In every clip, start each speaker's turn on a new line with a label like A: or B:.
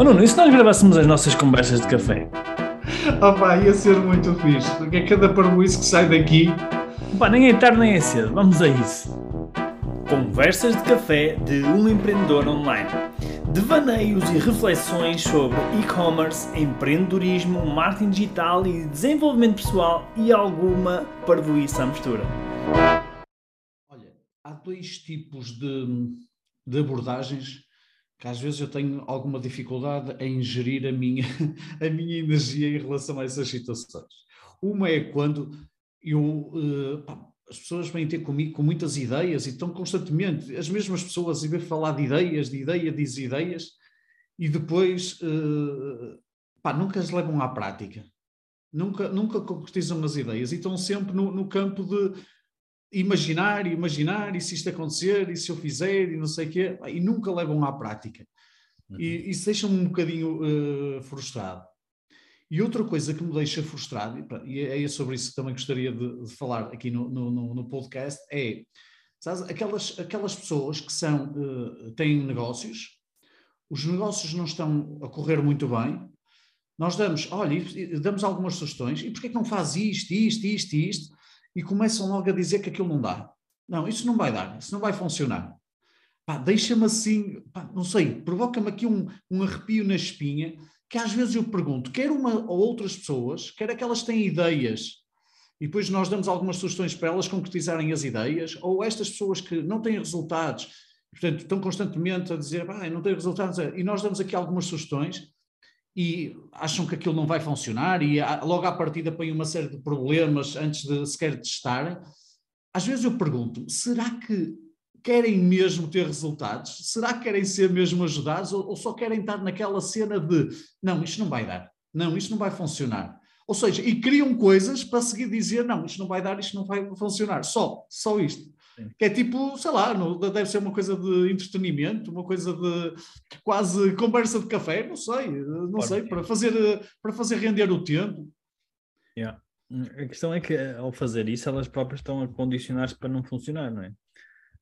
A: Oh Nuno, e se nós gravássemos as nossas conversas de café?
B: Oh pá, ia ser muito fixe, porque é cada parboice que sai daqui.
A: Pá, nem é tarde nem é cedo, vamos a isso. Conversas de café de um empreendedor online. Devaneios e reflexões sobre e-commerce, empreendedorismo, marketing digital e desenvolvimento pessoal e alguma parvoíça à mistura.
B: Olha, há dois tipos de, de abordagens que às vezes eu tenho alguma dificuldade em gerir a minha, a minha energia em relação a essas situações. Uma é quando eu, uh, pá, as pessoas vêm ter comigo com muitas ideias e estão constantemente, as mesmas pessoas, e ver falar de ideias, de ideia, diz ideias, e depois uh, pá, nunca as levam à prática. Nunca, nunca concretizam as ideias e estão sempre no, no campo de imaginar e imaginar, e se isto acontecer, e se eu fizer, e não sei o quê, e nunca levam à prática. Uhum. E isso deixa-me um bocadinho uh, frustrado. E outra coisa que me deixa frustrado, e é sobre isso que também gostaria de, de falar aqui no, no, no, podcast, é sabes, aquelas, aquelas pessoas que são, uh, têm negócios, os negócios não estão a correr muito bem, nós damos, olha, damos algumas sugestões, e porquê que não faz isto, isto, isto, isto? E começam logo a dizer que aquilo não dá. Não, isso não vai dar, isso não vai funcionar. deixa-me assim, pá, não sei, provoca-me aqui um, um arrepio na espinha, que às vezes eu pergunto, quer uma ou outras pessoas, quer aquelas que têm ideias, e depois nós damos algumas sugestões para elas concretizarem as ideias, ou estas pessoas que não têm resultados, portanto, estão constantemente a dizer, não tenho resultados, e nós damos aqui algumas sugestões, e acham que aquilo não vai funcionar e logo à partida põem uma série de problemas antes de sequer testarem. Às vezes eu pergunto, será que querem mesmo ter resultados? Será que querem ser mesmo ajudados ou, ou só querem estar naquela cena de não, isto não vai dar, não, isto não vai funcionar? Ou seja, e criam coisas para seguir dizer não, isto não vai dar, isto não vai funcionar, só, só isto. Que é tipo, sei lá, deve ser uma coisa de entretenimento, uma coisa de quase conversa de café, não sei, não Pode sei, para fazer, para fazer render o tempo.
A: Yeah. A questão é que ao fazer isso, elas próprias estão a condicionar-se para não funcionar, não é?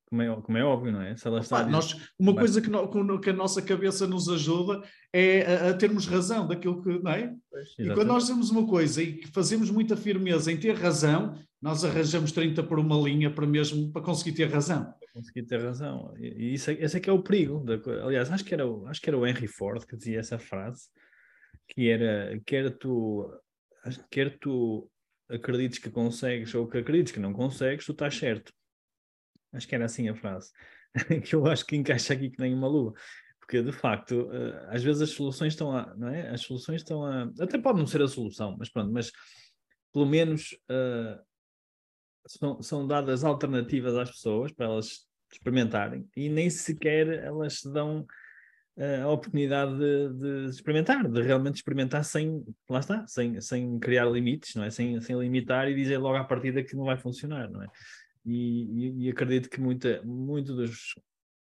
A: como é, como é óbvio, não é? Se ela está
B: Opa, nós, uma Vai. coisa que, no, que, a nossa cabeça nos ajuda é a, a, termos razão daquilo que, não é? Pois, e quando nós temos uma coisa e que fazemos muita firmeza em ter razão, nós arranjamos 30 por uma linha para mesmo para conseguir ter razão.
A: Conseguir ter razão. E isso, é, esse é que é o perigo. Da, aliás, acho que, era, acho que era o Henry Ford que dizia essa frase, que era, quer tu, quer tu acredites que consegues ou que acredites que não consegues, tu estás certo Acho que era assim a frase, que eu acho que encaixa aqui que nem uma luva. Porque, de facto, eh, às vezes as soluções estão a, não é? As soluções estão a, até pode não ser a solução, mas pronto, mas pelo menos uh, são, são dadas alternativas às pessoas para elas experimentarem e nem sequer elas se dão uh, a oportunidade de, de, experimentar, de realmente experimentar sem, lá está, sem, sem criar limites, não é? Sem, sem limitar e dizer logo à partida que não vai funcionar, não é? e, e, acredito que muita, muito dos,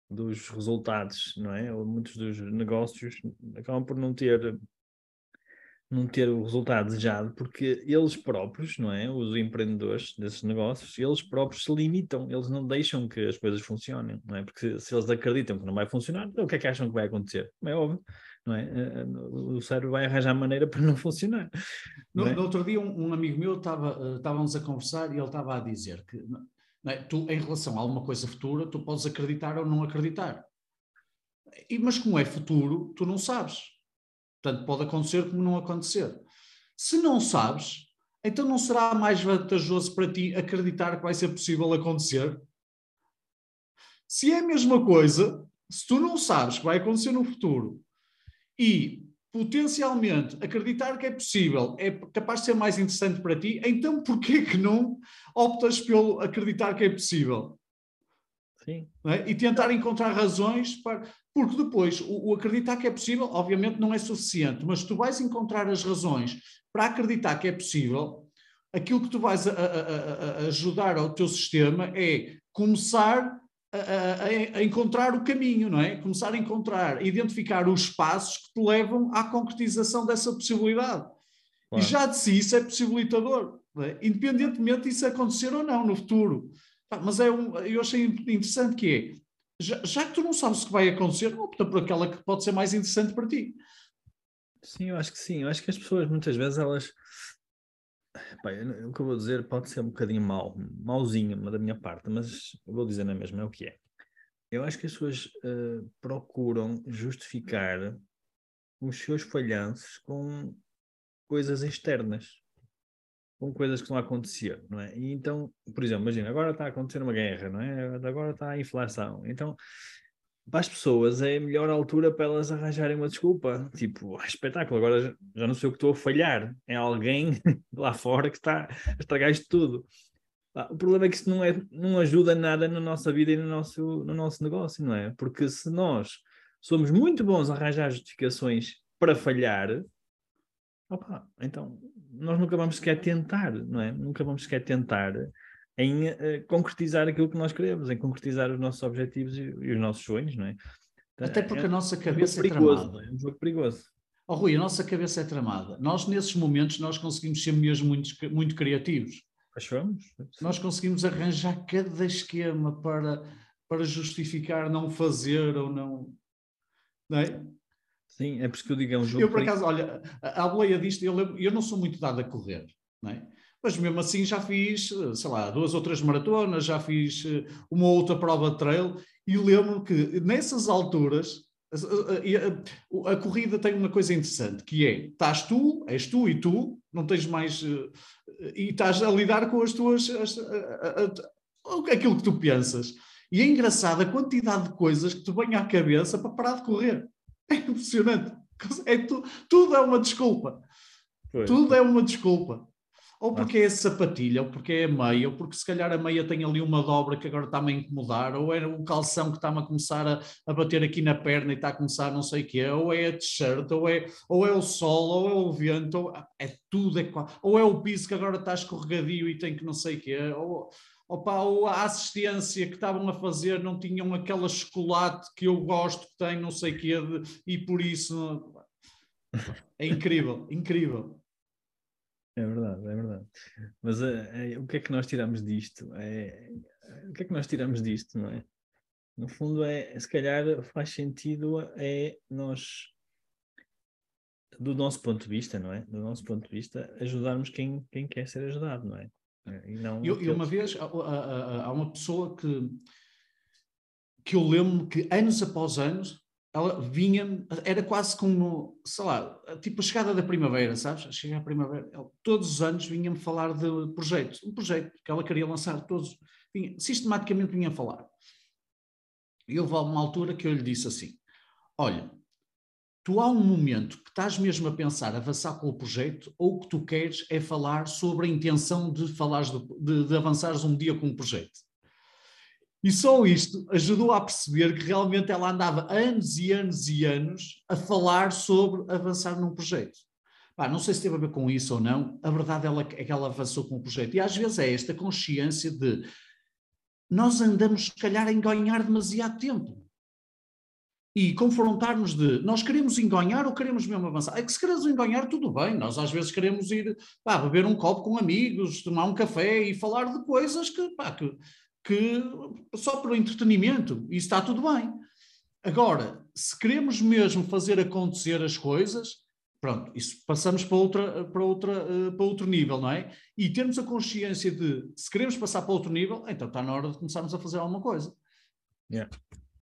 A: dos resultados, não é? Ou muitos dos negócios acabam por não ter não ter o resultado desejado, porque eles próprios, não é? Os empreendedores desses negócios, eles próprios se limitam, eles não deixam que as coisas funcionem, não é? Porque se eles acreditam que não vai funcionar, então o que é que acham que vai acontecer? É óbvio, não é? Eh, eh, o cérebro vai arranjar maneira para não funcionar.
B: Não no, é? no, outro dia, um, um amigo meu estava, uh, estávamos a conversar e ele estava a dizer que é? Tu, em relação a alguma coisa futura, tu podes acreditar ou não acreditar. E, mas como é futuro, tu não sabes. Portanto, pode acontecer como não acontecer. Se não sabes, então não será mais vantajoso para ti acreditar que vai ser possível acontecer? Se é a mesma coisa, se tu não sabes que vai acontecer no futuro e potencialmente acreditar que é possível é capaz de ser mais interessante para ti, então porquê que não optas pelo acreditar que é possível? Sim. É? E tentar encontrar razões para. Porque depois, o, o, acreditar que é possível, obviamente, não é suficiente, mas tu vais encontrar as razões para acreditar que é possível, aquilo que tu vais a, a, a ajudar ao teu sistema é começar a, a, encontrar o caminho, não é? Começar a encontrar, identificar os passos que te levam à concretização dessa possibilidade. Claro. E já de si isso é possibilitador, é? independentemente disso acontecer ou não no futuro. Mas é um, eu achei interessante que é, já, já, que tu não sabes o que vai acontecer, opta por aquela que pode ser mais interessante para ti.
A: Sim, eu acho que sim. Eu acho que as pessoas muitas vezes elas. o que eu vou dizer pode ser um bocadinho mau, mauzinho da minha parte, mas eu vou dizer na mesma, é o que é. Eu acho que as pessoas uh, procuram justificar os seus falhanços com coisas externas, com coisas que estão a acontecer, não é? E então, por exemplo, imagina, agora está a acontecer uma guerra, não é? Agora está a inflação. Então, para as pessoas é a melhor altura para elas arranjarem uma desculpa. Tipo, ah, espetáculo, agora já, já, não sei o que estou a falhar. É alguém lá fora que está a estragar isto tudo. O problema é que isso não, é, não ajuda nada na nossa vida e no nosso, no nosso negócio, não é? Porque se nós somos muito bons a arranjar justificações para falhar, opa, então nós nunca vamos sequer tentar, não é? Nunca vamos sequer tentar em uh, concretizar aquilo que nós queremos, em concretizar os nossos objetivos e, e os nossos sonhos, não é?
B: Até porque é, a nossa cabeça é, é tramada.
A: É um jogo perigoso.
B: Oh, Rui, a nossa cabeça é tramada. Nós, nesses momentos, nós conseguimos ser mesmo muito, muito criativos.
A: Achamos?
B: Nós conseguimos arranjar cada esquema para, para justificar não fazer ou não. Não é?
A: Sim, é por isso que eu digo, é um jogo.
B: Eu, por acaso, olha, a boleia disto, eu, eu não sou muito dado a correr, não é? mas mesmo assim já fiz, sei lá, duas ou três maratonas, já fiz eh, uma outra prova de trail, e lembro que nessas alturas a, a, a, corrida tem uma coisa interessante, que é, estás tu, és tu e tu, não tens mais, eh, e estás a lidar com as tuas, as, aquilo que tu pensas. E é engraçado a quantidade de coisas que te vêm à cabeça para parar de correr. É impressionante. É tu, tudo é uma desculpa. Pois. Tudo é uma desculpa. Ou porque é sapatilha, ou porque é a meia, ou porque se calhar a meia tem ali uma dobra que agora está-me a incomodar, ou é o calção que está-me a começar a, a, bater aqui na perna e está a começar não sei o quê, ou é a t-shirt, ou é, ou é o sol, ou é o vento, ou é tudo, é, ou é o piso que agora está escorregadio e tem que não sei o quê, ou, opa, ou a assistência que estavam a fazer não tinham aquela chocolate que eu gosto que tem não sei o quê, de, e por isso... É incrível, incrível.
A: É verdade, é verdade. Mas é, o que é que nós tiramos disto? É, o que é que nós tiramos disto, não é? No fundo, é, se calhar faz sentido é nós, do nosso ponto de vista, não é? Do nosso ponto de vista, ajudarmos quem, quem quer ser ajudado, não é?
B: E, não eu, uma vez há uma pessoa que, que eu lembro que anos após anos ela vinha, era quase como, sei lá, tipo a chegada da primavera, sabes? Chega a primavera, ela, todos os anos vinha-me falar de projetos, um projeto que ela queria lançar, todos, vinha, sistematicamente vinha falar. E houve uma altura que eu lhe disse assim: Olha, tu há um momento que estás mesmo a pensar avançar com o projeto, ou o que tu queres é falar sobre a intenção de, falares de, de, de avançares um dia com o projeto. E só isto ajudou a perceber que realmente ela andava anos e anos e anos a falar sobre avançar num projeto. Pá, não sei se teve a ver com isso ou não, a verdade é que ela avançou com o projeto. E às vezes é esta consciência de nós andamos, se calhar, a enganhar demasiado tempo. E confrontarmos de nós queremos enganhar ou queremos mesmo avançar? É que se queremos enganhar, tudo bem. Nós às vezes queremos ir pá, beber um copo com amigos, tomar um café e falar de coisas que, pá, que que só para o entretenimento, e está tudo bem. Agora, se queremos mesmo fazer acontecer as coisas, pronto, isso passamos para, outra, para, outra, eh, para outro nível, não é? E termos a consciência de, se queremos passar para outro nível, então está na hora de começarmos a fazer alguma coisa.
A: Yeah.